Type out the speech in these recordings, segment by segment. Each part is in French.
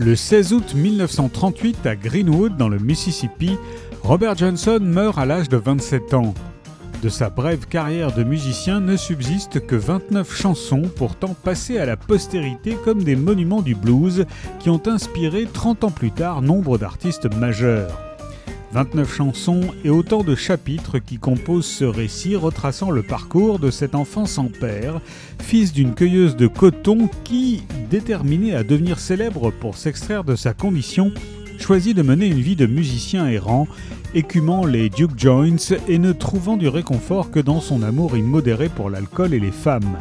Le 16 août 1938, à Greenwood, dans le Mississippi, Robert Johnson meurt à l'âge de 27 ans. De sa brève carrière de musicien ne subsistent que 29 chansons, pourtant passées à la postérité comme des monuments du blues qui ont inspiré 30 ans plus tard nombre d'artistes majeurs. 29 chansons et autant de chapitres qui composent ce récit retraçant le parcours de cet enfant sans père, fils d'une cueilleuse de coton qui, déterminé à devenir célèbre pour s'extraire de sa condition, choisit de mener une vie de musicien errant, écumant les Duke Joints et ne trouvant du réconfort que dans son amour immodéré pour l'alcool et les femmes.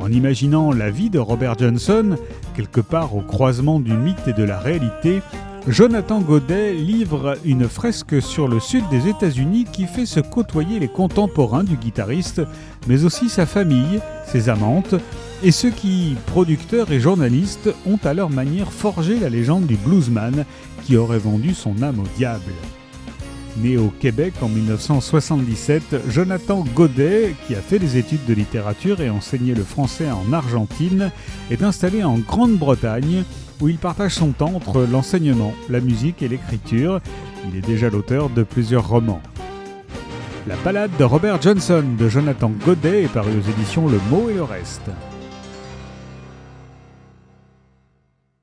En imaginant la vie de Robert Johnson, quelque part au croisement du mythe et de la réalité, Jonathan Godet livre une fresque sur le sud des États-Unis qui fait se côtoyer les contemporains du guitariste, mais aussi sa famille, ses amantes, et ceux qui, producteurs et journalistes, ont à leur manière forgé la légende du bluesman qui aurait vendu son âme au diable. Né au Québec en 1977, Jonathan Godet, qui a fait des études de littérature et enseigné le français en Argentine, est installé en Grande-Bretagne où il partage son temps entre l'enseignement, la musique et l'écriture. Il est déjà l'auteur de plusieurs romans. La balade de Robert Johnson de Jonathan Godet est parue aux éditions Le Mot et le Reste.